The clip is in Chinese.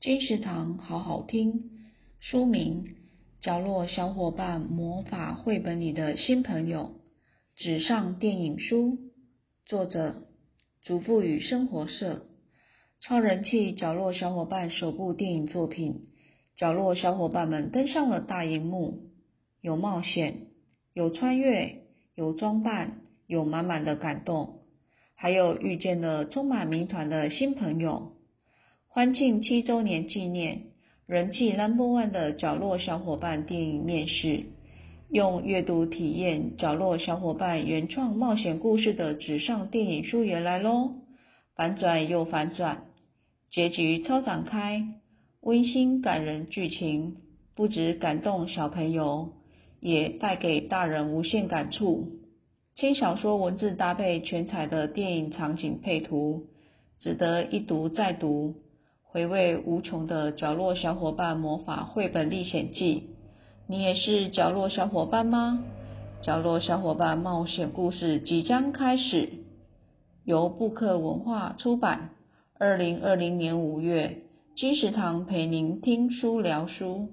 金石堂好好听，书名《角落小伙伴魔法绘本里的新朋友》，纸上电影书，作者祖父与生活社，超人气角落小伙伴首部电影作品。角落小伙伴们登上了大荧幕，有冒险，有穿越，有装扮，有满满的感动。还有遇见了充满谜团的新朋友，欢庆七周年纪念，人气 Number One 的角落小伙伴电影面试，用阅读体验角落小伙伴原创冒险故事的纸上电影书也来喽，反转又反转，结局超展开，温馨感人剧情不止感动小朋友，也带给大人无限感触。轻小说文字搭配全彩的电影场景配图，值得一读再读，回味无穷的角落小伙伴魔法绘本历险记。你也是角落小伙伴吗？角落小伙伴冒险故事即将开始，由布克文化出版。二零二零年五月，金石堂陪您听书聊书。